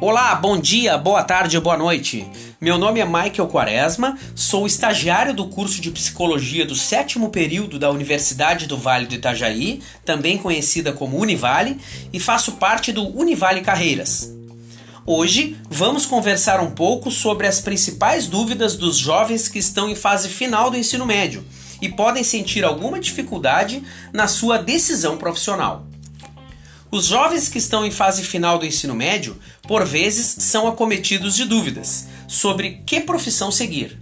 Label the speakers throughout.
Speaker 1: Olá, bom dia, boa tarde, boa noite. Meu nome é Michael Quaresma, sou estagiário do curso de Psicologia do sétimo período da Universidade do Vale do Itajaí, também conhecida como Univale, e faço parte do Univale Carreiras. Hoje vamos conversar um pouco sobre as principais dúvidas dos jovens que estão em fase final do ensino médio e podem sentir alguma dificuldade na sua decisão profissional. Os jovens que estão em fase final do ensino médio, por vezes, são acometidos de dúvidas sobre que profissão seguir.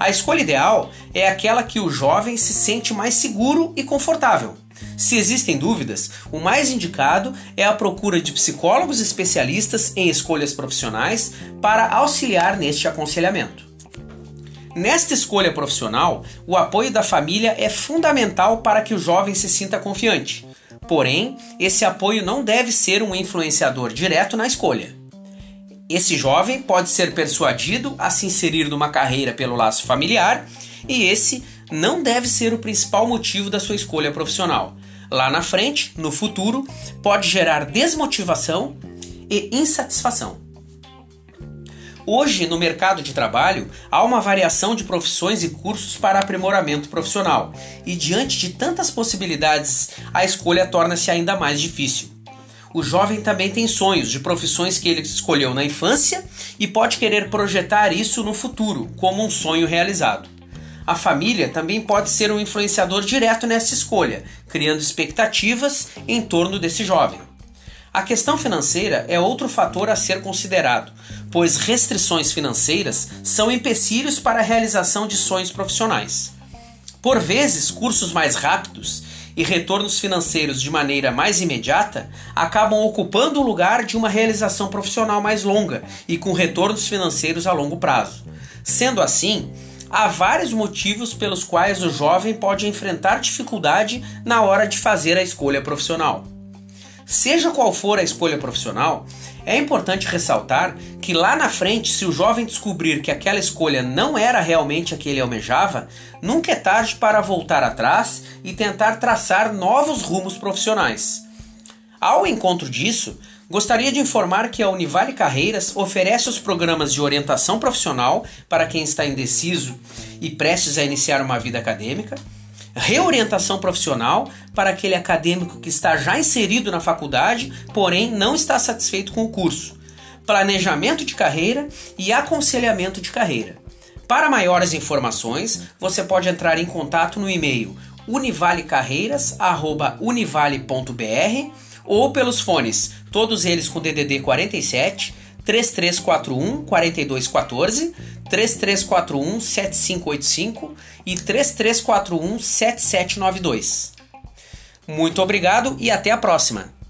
Speaker 1: A escolha ideal é aquela que o jovem se sente mais seguro e confortável. Se existem dúvidas, o mais indicado é a procura de psicólogos especialistas em escolhas profissionais para auxiliar neste aconselhamento. Nesta escolha profissional, o apoio da família é fundamental para que o jovem se sinta confiante. Porém, esse apoio não deve ser um influenciador direto na escolha. Esse jovem pode ser persuadido a se inserir numa carreira pelo laço familiar, e esse não deve ser o principal motivo da sua escolha profissional. Lá na frente, no futuro, pode gerar desmotivação e insatisfação. Hoje, no mercado de trabalho, há uma variação de profissões e cursos para aprimoramento profissional, e diante de tantas possibilidades, a escolha torna-se ainda mais difícil. O jovem também tem sonhos de profissões que ele escolheu na infância e pode querer projetar isso no futuro como um sonho realizado. A família também pode ser um influenciador direto nessa escolha, criando expectativas em torno desse jovem. A questão financeira é outro fator a ser considerado, pois restrições financeiras são empecilhos para a realização de sonhos profissionais. Por vezes, cursos mais rápidos e retornos financeiros de maneira mais imediata acabam ocupando o lugar de uma realização profissional mais longa e com retornos financeiros a longo prazo. Sendo assim, há vários motivos pelos quais o jovem pode enfrentar dificuldade na hora de fazer a escolha profissional. Seja qual for a escolha profissional, é importante ressaltar que lá na frente, se o jovem descobrir que aquela escolha não era realmente a que ele almejava, nunca é tarde para voltar atrás e tentar traçar novos rumos profissionais. Ao encontro disso, gostaria de informar que a Univale Carreiras oferece os programas de orientação profissional para quem está indeciso e prestes a iniciar uma vida acadêmica reorientação profissional para aquele acadêmico que está já inserido na faculdade, porém não está satisfeito com o curso, planejamento de carreira e aconselhamento de carreira. Para maiores informações, você pode entrar em contato no e-mail univalecarreiras@univale.br ou pelos fones, todos eles com DDD 47 3341 4214, 3341 7585 e 3341 7792. Muito obrigado e até a próxima!